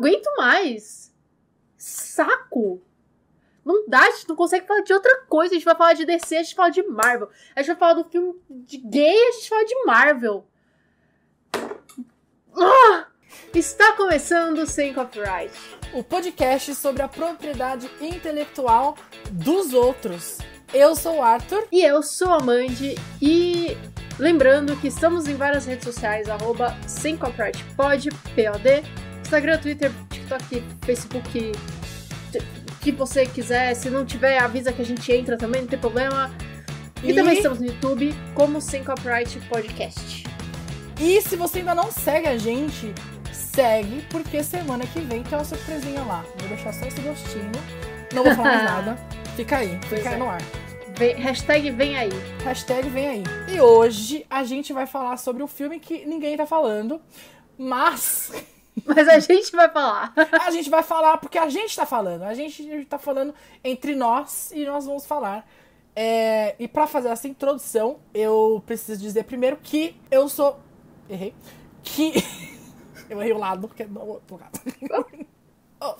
aguento mais. Saco. Não dá, a gente não consegue falar de outra coisa. A gente vai falar de DC, a gente fala de Marvel. A gente vai falar do filme de gay, a gente fala de Marvel. Ah! Está começando Sem Copyright. O podcast sobre a propriedade intelectual dos outros. Eu sou o Arthur. E eu sou a Mandy. E lembrando que estamos em várias redes sociais, arroba Sem Copyright Pod, POD. Instagram, Twitter, TikTok, Facebook, o que você quiser. Se não tiver, avisa que a gente entra também, não tem problema. E, E- também estamos no YouTube como Sem Copyright Podcast. E se você ainda não segue a gente, segue, porque semana que vem tem uma surpresinha lá. Vou deixar só esse gostinho. Não vou falar mais nada. Fica aí, Pois fica aí é. no ar. Vem- hashtag vem aí. Hashtag vem aí. E hoje a gente vai falar sobre o filme que ninguém tá falando, mas Mas a gente vai falar. a gente vai falar porque a gente tá falando. A gente tá falando entre nós e nós vamos falar. É, e pra fazer essa introdução, eu preciso dizer primeiro que eu sou. Errei. Que. eu errei o lado, porque não o outro lado. Oh.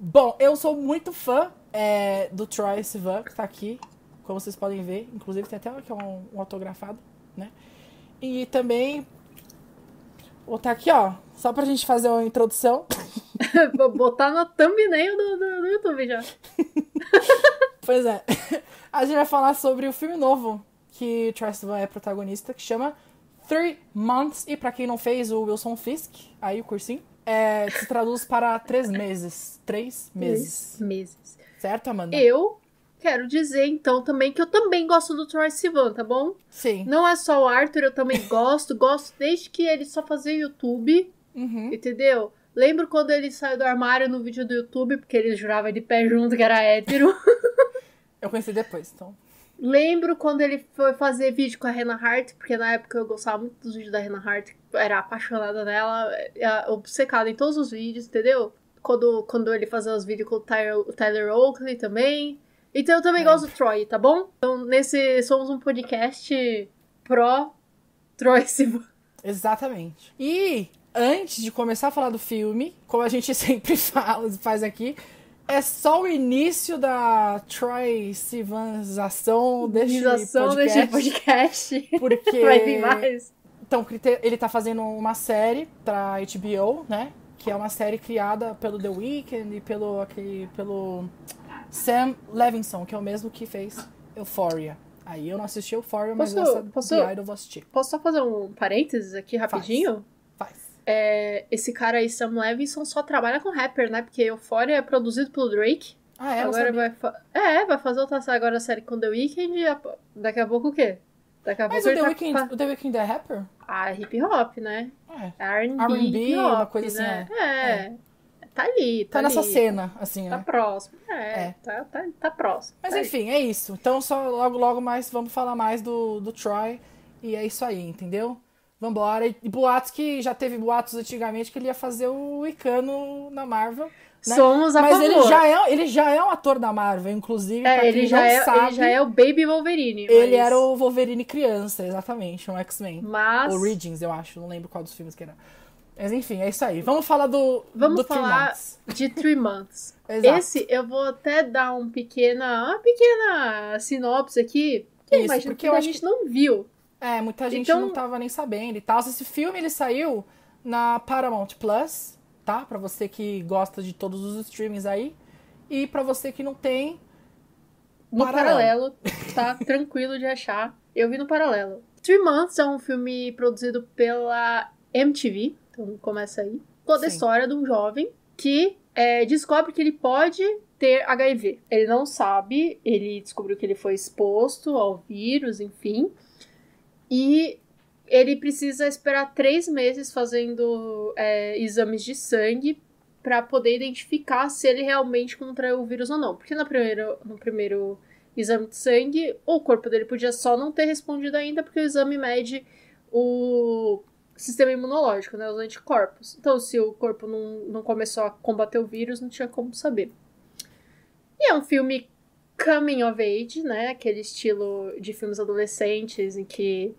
Bom, eu sou muito fã é, do Troy Sivan, que tá aqui, como vocês podem ver. Inclusive tem até aqui um, um autografado, né? E também. Vou botar aqui, ó, só pra gente fazer uma introdução. Vou botar no thumbnail do, do, do YouTube já. Pois é. A gente vai falar sobre o filme novo que Troy Sivan é protagonista, que chama Three Months. E pra quem não fez o Wilson Fisk, aí o cursinho, é, se traduz para três meses. Três meses. Três meses. Certo, Amanda? Eu quero dizer, então, também que eu também gosto do Troy Sivan, tá bom? Sim. Não é só o Arthur, eu também gosto. Gosto desde que ele só fazia YouTube, Uhum. entendeu? Lembro quando ele saiu do armário no vídeo do YouTube, porque ele jurava de pé junto que era hétero. Eu conheci depois, então. Lembro quando ele foi fazer vídeo com a Rena Hart, porque na época eu gostava muito dos vídeos da Rena Hart, era apaixonada nela, é, obcecada em todos os vídeos, entendeu? Quando, quando ele fazia os vídeos com o Tyler, o Tyler Oakley também. Então eu também Lembro. gosto do Troy, tá bom? Então nesse somos um podcast pró Troy Sivan. Exatamente. E antes de começar a falar do filme, como a gente sempre fala, faz aqui, é só o início da Troy Sivanização deste podcast. podcast. Porque Vai vir mais. Então, ele tá fazendo uma série pra HBO, né? Que é uma série criada pelo The Weeknd e pelo, aquele, pelo Sam Levinson, que é o mesmo que fez Euphoria. Aí eu não assisti Euphoria, mas Posso- essa posso- The Idol eu vou assistir. Posso só fazer um parênteses aqui rapidinho? Faz. É, esse cara aí, Sam Levinson, só trabalha com rapper, né? Porque Euphoria é produzido pelo Drake. Ah, é? Agora vai É, vai fazer outra série agora a série com The Weeknd e a- daqui a pouco o quê? Daqui a Mas pouco o The, tá Weeknd, o The Weeknd é rapper? Ah, hip hop, né? É. R&B, uma coisa assim, né? É. Tá ali, tá, Tá nessa ali. cena, assim, Tá né? próximo. É, É. Tá, tá, tá próximo. Mas Tá aí. enfim, é isso. Então só logo, logo mais vamos falar mais do, do Troy. E é isso aí, entendeu? Vambora. E boatos que já teve boatos antigamente que ele ia fazer o Icano na Marvel. né? Somos a Mas favor. ele já, é, ele já é um ator da Marvel, inclusive. pra É, quem ele não já é, sabe, ele já é o Baby Wolverine. ele mas- era o Wolverine criança, exatamente, um X-Men. Mas... Origins, eu acho. Não lembro qual dos filmes que era. Mas enfim, é isso aí. Vamos falar do. Vamos do Three falar Months. de Three Months. Esse eu vou até dar um pequena, uma pequena sinopse aqui. Que Isso, imagino porque que a gente não viu. É, muita gente Então- não tava nem sabendo e tal. Esse filme ele saiu na Paramount Plus, tá? Pra você que gosta de todos os streamings aí. E pra você que não tem, No Paralelo. paralelo, tá tranquilo de achar. Eu vi no paralelo. Three Months é um filme produzido pela MTV. Então começa aí. Toda a história de um jovem que é, descobre que ele pode ter HIV. Ele não sabe, ele descobriu que ele foi exposto ao vírus, enfim. E ele precisa esperar três meses fazendo é, exames de sangue para poder identificar se ele realmente contraiu o vírus ou não. Porque no primeiro, no primeiro exame de sangue, o corpo dele podia só não ter respondido ainda, porque o exame mede o sistema imunológico, né, os anticorpos. Então, se o corpo não, não começou a combater o vírus, não tinha como saber. E é um filme coming of age, né, aquele estilo de filmes adolescentes em que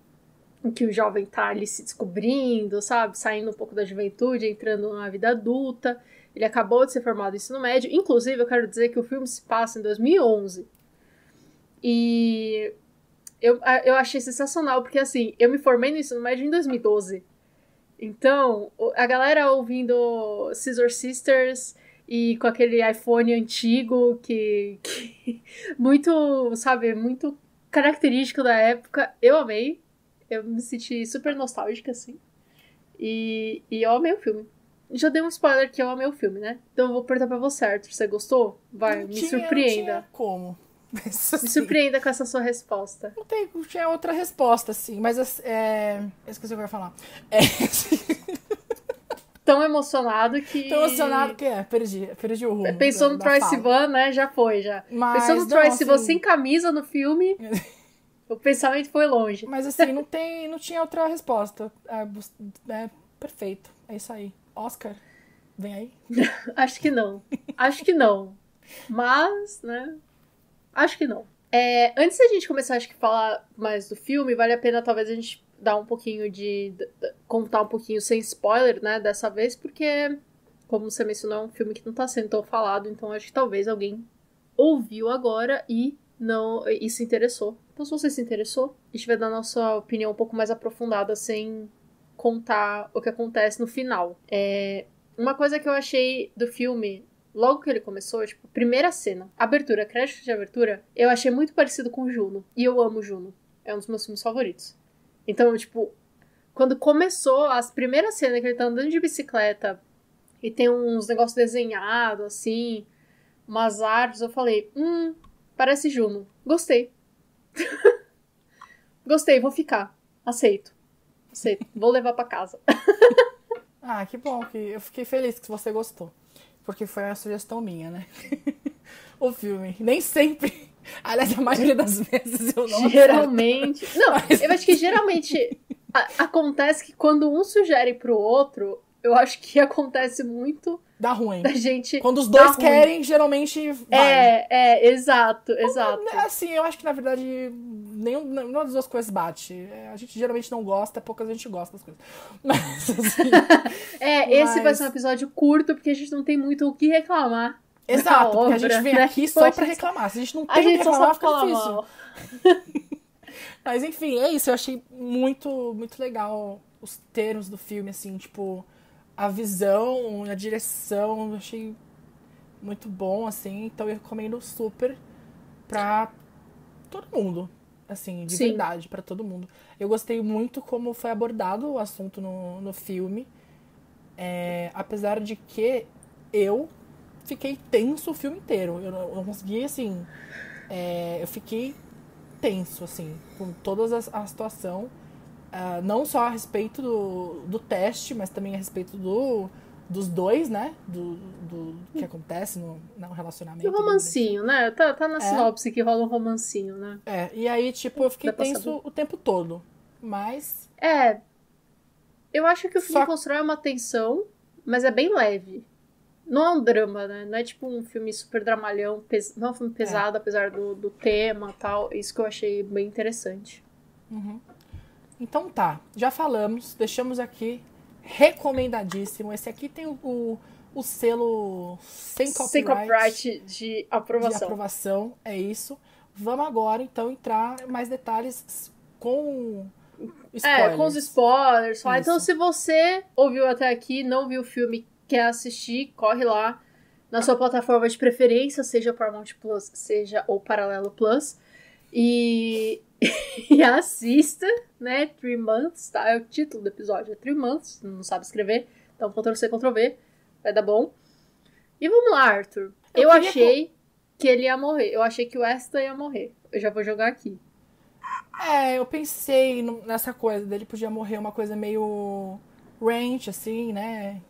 em que o jovem tá ali se descobrindo, sabe? Saindo um pouco da juventude, entrando na vida adulta. Ele acabou de ser formado no ensino médio. Inclusive, eu quero dizer que o filme se passa em 2011. E eu, eu achei sensacional, porque assim, eu me formei no ensino médio em 2012. Então, a galera ouvindo Scissor Sisters e com aquele iPhone antigo que, que muito, sabe, muito característico da época, eu amei. Eu me senti super nostálgica, assim. E, e eu amei o filme. Já dei um spoiler que eu amei o filme, né? Então eu vou perguntar pra você, Arthur. Você gostou? Vai, Não me tinha- surpreenda. Não tinha como. Me assim, surpreenda com essa sua resposta. Não tem, tinha outra resposta, assim. Mas, assim, é... eu esqueci o que eu ia falar. É, Tão emocionado que. tô emocionado que é, perdi, perdi o rumo. Pensou da- no Troy. Sivan, né? Já foi, já. Mas, Pensou no Troy assim, Sivan sem camisa no filme, o pensamento foi longe. Mas assim, não tem, não tinha outra resposta. É, é perfeito. É isso aí. Oscar, vem aí. Acho que não. Acho que não. Mas, né? Acho que não. É, antes da gente começar acho que falar mais do filme, vale a pena talvez a gente dar um pouquinho de. contar um pouquinho sem spoiler, né? Dessa vez, porque, como você mencionou, é um filme que não tá sendo tão falado, então acho que talvez alguém ouviu agora e não e se interessou. Então, se você se interessou, a gente vai dar nossa opinião um pouco mais aprofundada sem contar o que acontece no final. É, uma coisa que eu achei do filme, logo que ele começou, tipo, primeira cena, abertura, crédito de abertura, eu achei muito parecido com Juno. E eu amo Juno. É um dos meus filmes favoritos. Então, tipo, quando começou as primeiras cenas que ele tá andando de bicicleta e tem uns negócios desenhados, assim, umas árvores, eu falei, hum, parece Juno. Gostei. Gostei, vou ficar. Aceito. Aceito. Vou levar pra casa. Ah, que bom. Que eu fiquei feliz que você gostou. Porque foi a sugestão minha, né? o filme. Nem sempre. Aliás, a maioria das vezes eu não acerto. Geralmente. Não, Mas- eu acho que geralmente a- acontece que quando um sugere pro outro, eu acho que acontece muito Dá ruim. da gente. Quando os dois ruim. querem, geralmente vai. É, é, exato, exato. Assim, eu acho que na verdade nenhum, nenhuma das duas coisas bate. É, A gente geralmente não gosta, poucas a gente gosta das coisas. Mas assim, É, esse vai Mas- ser um episódio curto, porque a gente não tem muito o que reclamar. exato, porque a obra, gente vem né? aqui só pra reclamar. Se a gente não A tem o que reclamar, fica difícil. Mas enfim, é isso. Eu achei muito, muito legal os termos do filme, assim, tipo, a visão, a direção, eu achei muito bom, assim. Então eu recomendo super pra todo mundo. Assim, de Sim. verdade, pra todo mundo. Eu gostei muito como foi abordado o assunto no, no filme. É, apesar de que eu fiquei tenso o filme inteiro. Eu não, eu não consegui, assim. é, eu fiquei tenso, assim, com toda a, a situação. Ah, não só a respeito do, do teste, mas também a respeito do, dos dois, né? Do, do que acontece no, no relacionamento. E o romancinho, né? Tá, tá na É. sinopse que rola um romancinho, né? É, e aí, tipo, eu fiquei tenso o tempo todo. Mas. É. Eu acho que o filme Só- constrói uma tensão, mas é bem leve. Não é um drama, né? Não é tipo um filme super dramalhão, pes... não é um filme pesado, apesar do, do tema e tal. Isso que eu achei bem interessante. uhum. Então tá, já falamos, deixamos aqui recomendadíssimo. Esse aqui tem o, o, o selo sem copyright, Sem copyright de de aprovação. aprovação. É isso. Vamos agora, então, entrar em mais detalhes com spoilers. É, com os spoilers. falar. Isso. Então, se você ouviu até aqui, não viu o filme, quer assistir, corre lá na sua plataforma de preferência, seja Paramount Plus, seja o Paralelo Plus, e, e assista, né? Three Months, tá? É o título do episódio, é Three Months, não sabe escrever, então Ctrl-C, Ctrl-V, vai dar bom. E vamos lá, Arthur. Eu Eu, achei que ele ia morrer, eu achei que o Asta ia morrer. Eu já vou jogar aqui. É, eu pensei nessa coisa dele podia morrer uma coisa meio ranch, assim, né?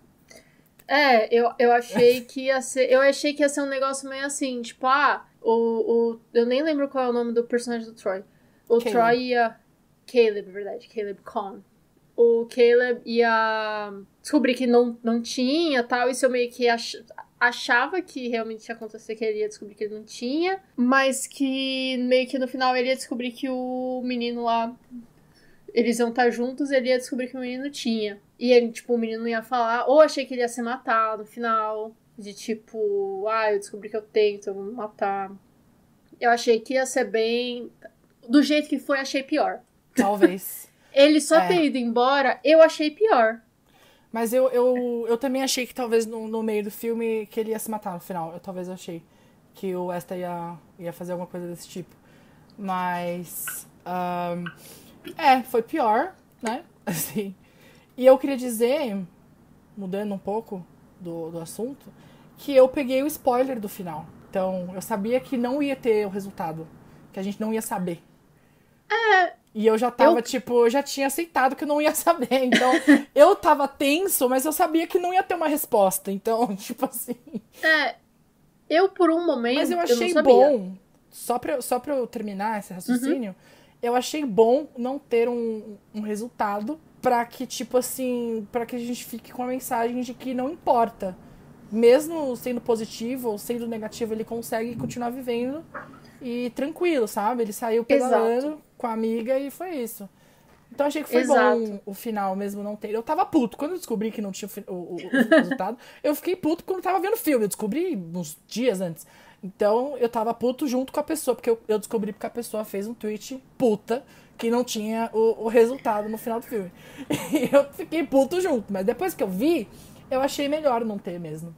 É, eu, eu achei que ia ser. Eu achei que ia ser um negócio meio assim, tipo, ah, o. o eu nem lembro qual é o nome do personagem do Troy. O Caleb. Troy ia. Caleb, é verdade, Caleb Con. O Caleb ia descobrir que não, não tinha tal, isso eu meio que ach, achava que realmente ia acontecer, que ele ia descobrir que ele não tinha, mas que meio que no final ele ia descobrir que o menino lá eles iam estar juntos e ele ia descobrir que o menino tinha. E ele, tipo, o menino ia falar. Ou achei que ele ia se matar no final. De tipo, ah, eu descobri que eu tenho, então eu vou me matar. Eu achei que ia ser bem. Do jeito que foi, achei pior. Talvez. ele só É. ter ido embora, eu achei pior. Mas eu, eu, eu também achei que talvez no, no meio do filme que ele ia se matar no final. Eu talvez achei que o Westa ia, ia fazer alguma coisa desse tipo. Mas. ahn, é, foi pior, né? Assim. E eu queria dizer, mudando um pouco do, do assunto, que eu peguei o spoiler do final. Então, eu sabia que não ia ter o resultado. Que a gente não ia saber. E eu já tava, Eu- tipo, eu já tinha aceitado que eu não ia saber. Então, eu tava tenso, mas eu sabia que não ia ter uma resposta. Então, tipo assim. É. Eu, por um momento. Mas eu achei sabia. bom, só pra, eu- só pra eu terminar esse raciocínio, Uhum. eu achei bom não ter um, um resultado pra que, tipo assim, pra que a gente fique com a mensagem de que não importa. Mesmo sendo positivo ou sendo negativo, ele consegue continuar vivendo e tranquilo, sabe? Ele saiu pedalando Exato. Com a amiga e foi isso. Então achei que foi Exato. bom o final mesmo não ter. Eu tava puto. Quando eu descobri que não tinha o, o- o- resultado, eu fiquei puto quando tava vendo o filme. Eu descobri uns dias antes. Então eu tava puto junto com a pessoa, porque eu, eu descobri porque a pessoa fez um tweet puta que não tinha o, o resultado no final do filme. E eu fiquei puto junto. Mas depois que eu vi, eu achei melhor não ter mesmo.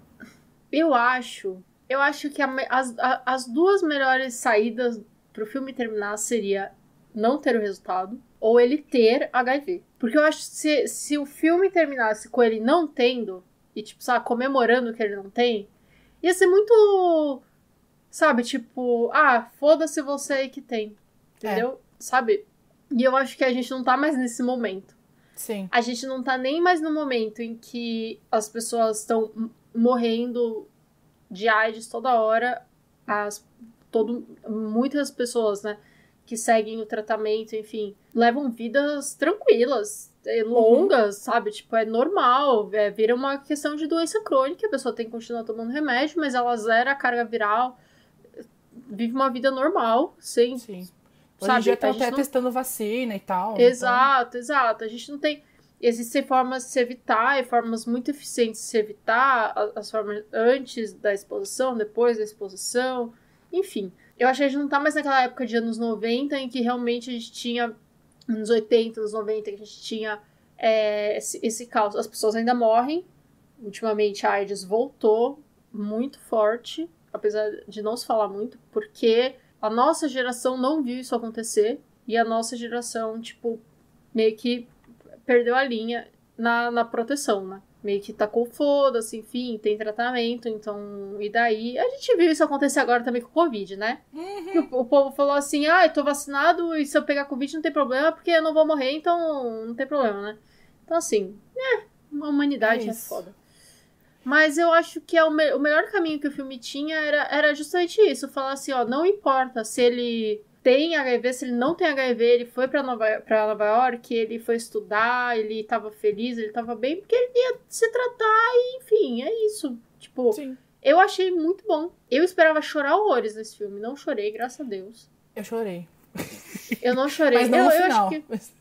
Eu acho. Eu acho que a as, a- as duas melhores saídas pro filme terminar seria não ter o resultado ou ele ter HIV. Porque eu acho que se, se o filme terminasse com ele não tendo, e tipo, sabe, comemorando que ele não tem, ia ser muito. Sabe, tipo, ah, foda-se você aí que tem. Entendeu? Sabe? E eu acho que a gente não tá mais nesse momento. Sim. A gente não tá nem mais no momento em que as pessoas estão morrendo de AIDS toda hora. As, todo, muitas pessoas, né, que seguem o tratamento, enfim, levam vidas tranquilas, eh, longas, sabe? Tipo, é normal. É, vira uma questão de doença crônica. A pessoa tem que continuar tomando remédio, mas ela zera a carga viral, vive uma vida normal, sem Sim. Hoje Sabe, em dia tá gente até não- testando vacina e tal. então- Exato, exato. A gente não tem. Existem formas de se evitar e formas muito eficientes de se evitar. As formas antes da exposição, depois da exposição. Enfim. Eu acho que a gente não tá mais naquela época de anos 90 em que realmente a gente tinha. Anos 80, anos 90, que a gente tinha é, esse, esse caos. As pessoas ainda morrem. Ultimamente a AIDS voltou muito forte, apesar de não se falar muito, porque a nossa geração não viu isso acontecer. E a nossa geração, tipo, meio que perdeu a linha na, na proteção, né? Meio que tacou foda-se, enfim, tem tratamento, então. E daí? A gente viu isso acontecer agora também com o Covid, né? Que O, o povo falou assim: ah, eu tô vacinado e se eu pegar Covid não tem problema porque eu não vou morrer, então não tem problema, né? Então, assim, é, a humanidade É é, foda. Mas eu acho que é o, me- o melhor caminho que o filme tinha era, era justamente isso: falar assim, ó, não importa se ele tem HIV, se ele não tem HIV, ele foi pra Nova, pra Nova York, ele foi estudar, ele tava feliz, ele tava bem, porque ele ia se tratar e, enfim, é isso. Tipo, Sim. eu achei muito bom. Eu esperava chorar horrores nesse filme, não chorei, graças a Deus. Eu chorei. Eu não chorei. Mas não eu, no eu final. acho que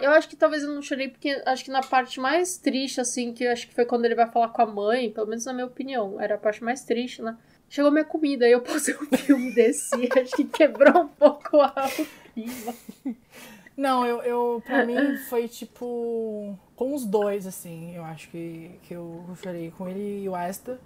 eu acho que talvez eu não chorei porque acho que na parte mais triste, assim, que eu acho que foi quando ele vai falar com a mãe, pelo menos na minha opinião, era a parte mais triste, né? Chegou minha comida e eu pausei um filme desse acho que quebrou um pouco a clima. Não, eu, eu pra mim foi tipo. Com os dois, assim, eu acho que, que eu chorei com ele e o Asta.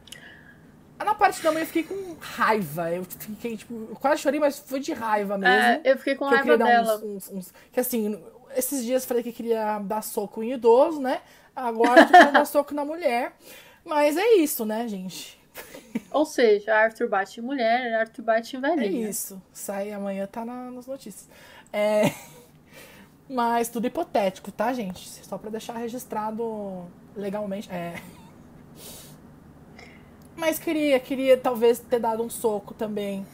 Na parte da mãe eu fiquei com raiva. Eu fiquei, tipo, eu quase chorei, mas foi de raiva mesmo. É, eu fiquei com raiva dela. uns, uns, uns- Que assim, esses dias eu falei que queria dar soco em idoso, né? Agora eu tô querendo dar soco na mulher. Mas é isso, né, gente? Ou seja, Arthur bate em mulher, Arthur bate em É velhinha. isso. Sai amanhã, tá na- nas notícias. É. Mas tudo hipotético, tá, gente? Só pra deixar registrado legalmente. É. Mas queria, queria talvez ter dado um soco também.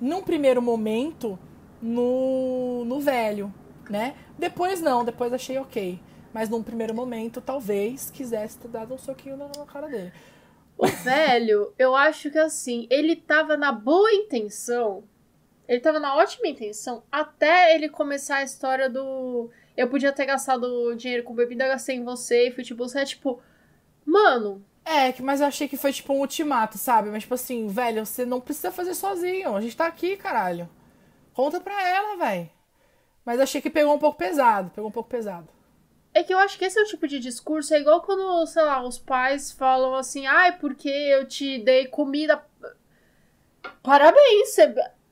Num primeiro momento, no, no velho, né? Depois não, depois achei ok. Mas num primeiro momento, talvez quisesse ter dado um soquinho na, na cara dele. O velho, eu acho que assim, ele tava na boa intenção. Ele tava na ótima intenção até ele começar a história do. eu podia ter gastado dinheiro com bebida, gastei em você, e fui tipo, você é tipo, mano. É, mas eu achei que foi tipo um ultimato, sabe? Mas tipo assim, velho, você não precisa fazer sozinho. A gente tá aqui, caralho. Conta pra ela, velho. Mas achei que pegou um pouco pesado, pegou um pouco pesado. É que eu acho que esse é o tipo de discurso, é igual quando, sei lá, os pais falam assim, ai, porque eu te dei comida. Parabéns,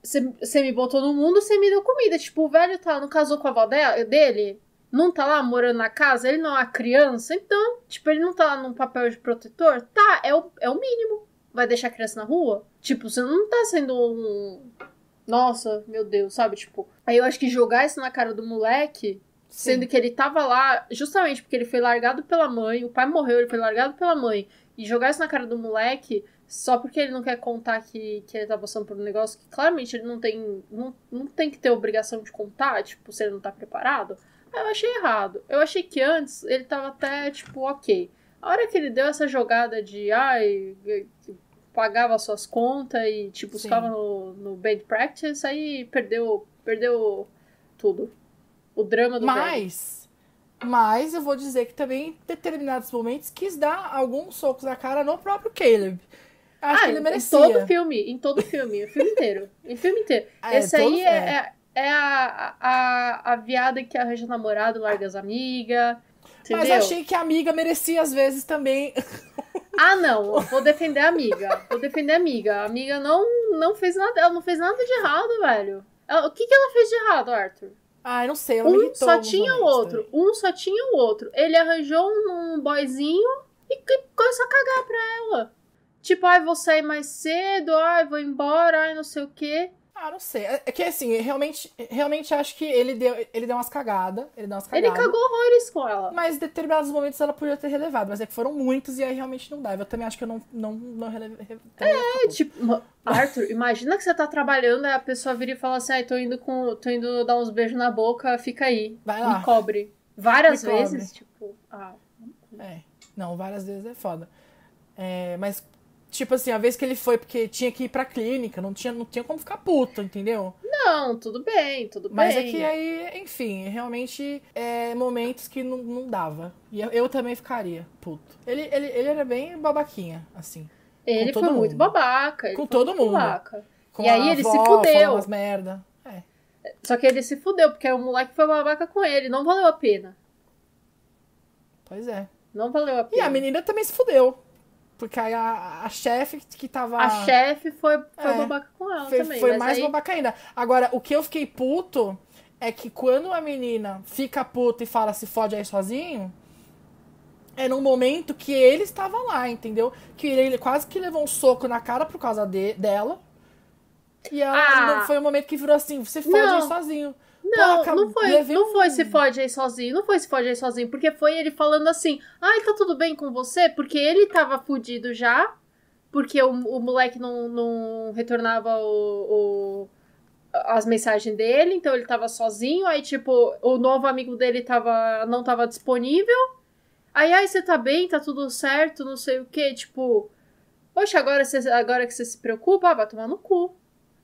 você me botou no mundo, você me deu comida. Tipo, o velho tá, não casou com a avó dele, não tá lá morando na casa, ele não é uma criança, então, tipo, ele não tá lá num papel de protetor. Tá, é o, é o mínimo. Vai deixar a criança na rua? Tipo, você não tá sendo um. Nossa, meu Deus, sabe? Tipo, aí eu acho que jogar isso na cara do moleque Sim. Sendo que ele tava lá justamente porque ele foi largado pela mãe, o pai morreu, ele foi largado pela mãe. E jogar isso na cara do moleque só porque ele não quer contar que, que ele tá passando por um negócio que claramente ele não tem. Não, não tem que ter obrigação de contar, tipo, se ele não tá preparado. Eu achei errado. Eu achei que antes ele tava até, tipo, ok. A hora que ele deu essa jogada de ai, pagava suas contas e, tipo, Sim. ficava no, no bad practice, aí perdeu, perdeu tudo o drama do Mas, velho. mas eu vou dizer que também em determinados momentos quis dar alguns socos na cara no próprio Caleb. Acho ah, que ele merecia. Em todo filme, em todo filme, o filme inteiro. Em filme inteiro. É, Esse aí é, é, é, a, a, a viada que arranja namorado, larga as amigas. Mas achei que a amiga merecia às vezes também. Ah, não, vou defender a amiga. Vou defender a amiga. A amiga não, não fez nada, ela não fez nada de errado, velho. Ela, o que, que ela fez de errado, Arthur? Ah, não sei, ela um irritou só tinha o outro. Um só tinha o outro. Ele arranjou um boyzinho e começou a cagar pra ela. Tipo, ai, vou sair mais cedo, ai, vou embora, ai, não sei o quê. Ah, não sei. É, é que assim, realmente, realmente acho que ele deu, ele deu umas cagadas. Ele deu umas cagadas. Ele cagou horrores com ela. Mas em determinados momentos ela podia ter relevado. Mas é que foram muitos e aí realmente não dava. Eu também acho que eu não, não, não relevei. É, tipo, Arthur, imagina que você tá trabalhando e a pessoa vira e fala assim: ai, tô indo com. tô indo dar uns beijos na boca, fica aí. Vai lá. Me cobre. Várias Me vezes, cobre. tipo, ah. É. Não, várias vezes é foda. É, mas Tipo assim, a vez que ele foi porque tinha que ir pra clínica, não tinha, não tinha como ficar puto, entendeu? Não, tudo bem, tudo Mas bem. Mas é que aí, enfim, realmente é momentos que não, não dava. E eu, eu também ficaria puto. Ele, ele, ele era bem babaquinha, assim. Ele foi mundo. muito babaca. com todo mundo. Babaca. Com e aí ele avó, se fudeu. Umas merda. É. Só que ele se fudeu, porque o moleque foi babaca com ele. Não valeu a pena. Pois é. Não valeu a pena. E a menina também se fudeu. Porque aí a, a chefe que tava. A chefe foi, foi é, babaca com ela foi, também. Foi mais aí... babaca ainda. Agora, o que eu fiquei puto é que quando a menina fica puta e fala se fode aí sozinho, é num momento que ele estava lá, entendeu? Que ele quase que levou um soco na cara por causa de, dela. E ela ah. foi o um momento que virou assim, você fode aí sozinho. Não, Pô, não foi, não foi se fode aí sozinho, não foi se fode aí sozinho, porque foi ele falando assim, ai, tá tudo bem com você? Porque ele tava fudido já, porque o, o moleque não, não retornava o, o, as mensagens dele, então ele tava sozinho, aí tipo, o novo amigo dele tava, não tava disponível, aí, ai, você tá bem, tá tudo certo, não sei o que, tipo, poxa, agora, você, agora que você se preocupa, ah, vai tomar no cu.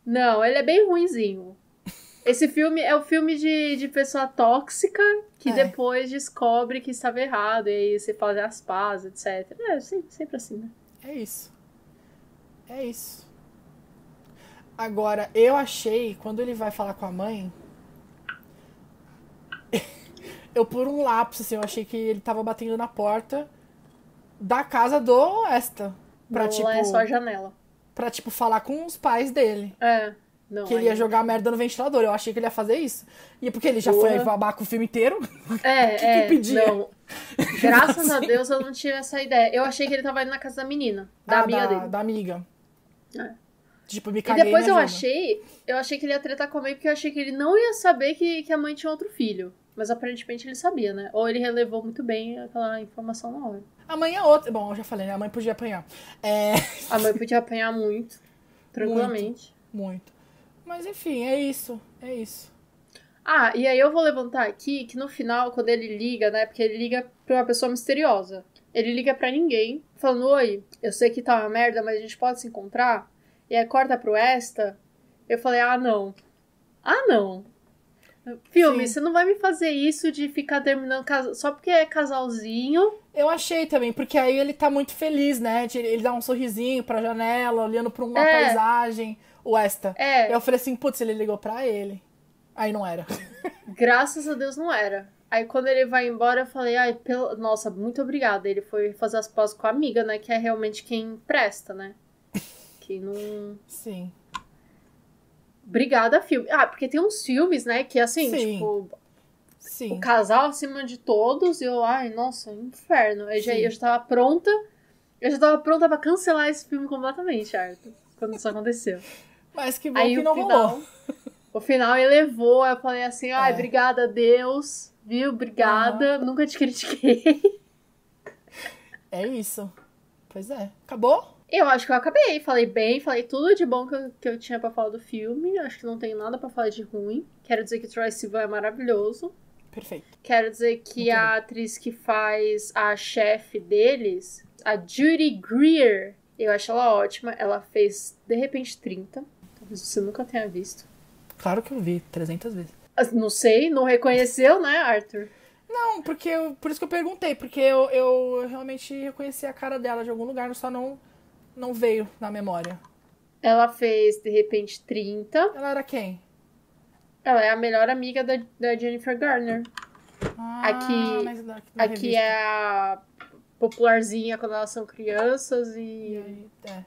Não, ele é bem ruinzinho. Esse filme é o filme de, de pessoa tóxica que é. depois descobre que estava errado e aí você faz as pazes, etc. É sempre, sempre assim, né? É isso. É isso. Agora, eu achei, quando ele vai falar com a mãe. eu, por um lapso, assim, eu achei que ele tava batendo na porta da casa do Esta. Pra, Não, tipo, é só a janela. Pra, tipo, falar com os pais dele. É. Não, que ele ia jogar merda no ventilador. Eu achei que ele ia fazer isso. E porque ele já Porra. foi babaca o filme inteiro. É, que é. Que pedia? Não. Graças a Deus eu não tive essa ideia. Eu achei que ele tava indo na casa da menina. Da ah, amiga da, dele. Da amiga. É. Tipo, me caguei, E depois eu achei. Eu achei que ele ia tretar com mãe porque eu achei que ele não ia saber que, que a mãe tinha outro filho. Mas aparentemente ele sabia, né? Ou ele relevou muito bem aquela informação na hora. A mãe é outra. Bom, eu já falei, né? A mãe podia apanhar. É... A mãe podia apanhar muito. Tranquilamente. Muito. muito. Mas enfim, é isso. É isso. Ah, e aí eu vou levantar aqui que no final, quando ele liga, né? Porque ele liga pra uma pessoa misteriosa. Ele liga para ninguém, falando: Oi, eu sei que tá uma merda, mas a gente pode se encontrar? E aí corta pro Esta. Eu falei: Ah, não. Ah, não. Filme, Sim. você não vai me fazer isso de ficar terminando casa- só porque é casalzinho. Eu achei também, porque aí ele tá muito feliz, né? Ele dá um sorrisinho pra janela, olhando pra uma É. paisagem. O Esta. É, Eu falei assim, putz, ele ligou pra ele. Aí não era. graças a Deus não era. Aí quando ele vai embora, eu falei, ai, pelo... nossa, muito obrigada. Ele foi fazer as pazes com a amiga, né? Que é realmente quem presta, né? Que não. Sim. Obrigada, filme. Ah, porque tem uns filmes, né? Que assim, Sim. tipo, Sim. o casal acima de todos, e eu, ai, nossa, inferno. Eu já, Sim. eu já tava pronta. Eu já tava pronta pra cancelar esse filme completamente, Arthur. Quando isso aconteceu. Mas que bom Aí que não final. rolou. O final elevou, eu falei assim, ai, É. obrigada a Deus, viu? Obrigada. Nunca te critiquei. É isso. Pois é. Acabou? Eu acho que eu acabei. Falei bem, falei tudo de bom que eu, que eu tinha pra falar do filme. Acho que não tenho nada pra falar de ruim. Quero dizer que Troy Sivan é maravilhoso. Perfeito. Quero dizer que a atriz que faz a chefe deles, a Judy Greer, eu acho ela ótima. Ela fez De Repente 30. Talvez você nunca tenha visto. Claro que eu vi 300 vezes. Não sei, não reconheceu, né, Arthur? Não, porque eu, por isso que eu perguntei, porque eu, eu realmente reconheci a cara dela de algum lugar, só não, não veio na memória. Ela fez De Repente 30. Ela era quem? Ela é a melhor amiga da, da Jennifer Garner. Ah, Aqui- mas na- na Aqui revista. é a popularzinha quando elas são crianças E e, aí, é.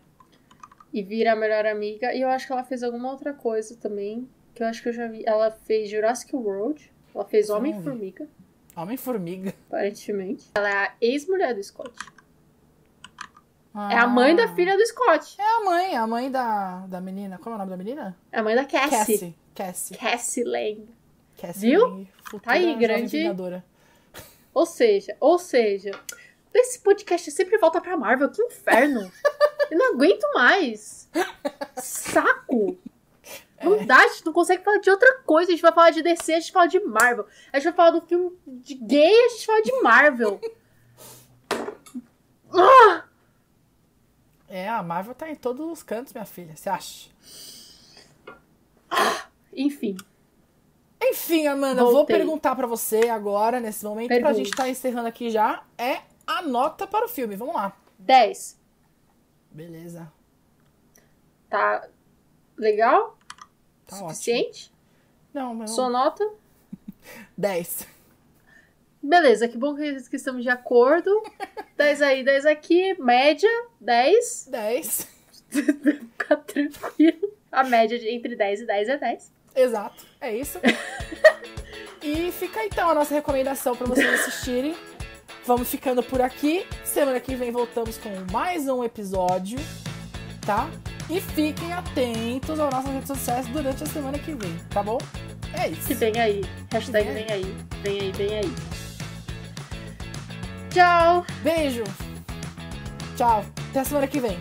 E vira a melhor amiga. E eu acho que ela fez alguma outra coisa também. Que eu acho que eu já vi. Ela fez Jurassic World. Ela fez. Homem-Formiga, Homem-Formiga. aparentemente. Ela é a ex-mulher do Scott. É a mãe da Ah. filha do Scott. É a mãe, a mãe da, da menina. Como é o nome da menina? É a mãe da Cassie. Cassie. Cassie. Cassie Lang. Cassie Viu? Lang, Tá aí, grande- vingadora. Ou seja, ou seja, esse podcast sempre volta pra Marvel. Que inferno! Eu não aguento mais. Saco! Não dá, a gente não consegue falar de outra coisa. A gente vai falar de DC, a gente fala de Marvel. A gente vai falar do filme de gay, a gente fala de Marvel. Ah! É, a Marvel tá em todos os cantos, minha filha. Você acha? Enfim, Enfim, Amanda, vou Voltei. perguntar pra você agora, nesse momento, pra Pergunte. gente estar encerrando aqui já, é a nota para o filme. Vamos lá. 10. Beleza. Tá legal? Tá Suficiente? Não, mas Sua nota? 10. Beleza, que bom que estamos de acordo. 10 aí, 10 aqui, média, 10. 10. Fica tranquilo. A média de entre 10 e 10 é 10. Exato. É isso. e fica então a nossa recomendação pra vocês assistirem. Vamos ficando por aqui. Semana que vem voltamos com mais um episódio, tá? E fiquem atentos às nossas redes sociais durante a semana que vem, tá bom? É isso. Que vem aí. Hashtag Vem vem aí. Vem aí, vem aí. Tchau! Beijo. Tchau. Até a semana que vem.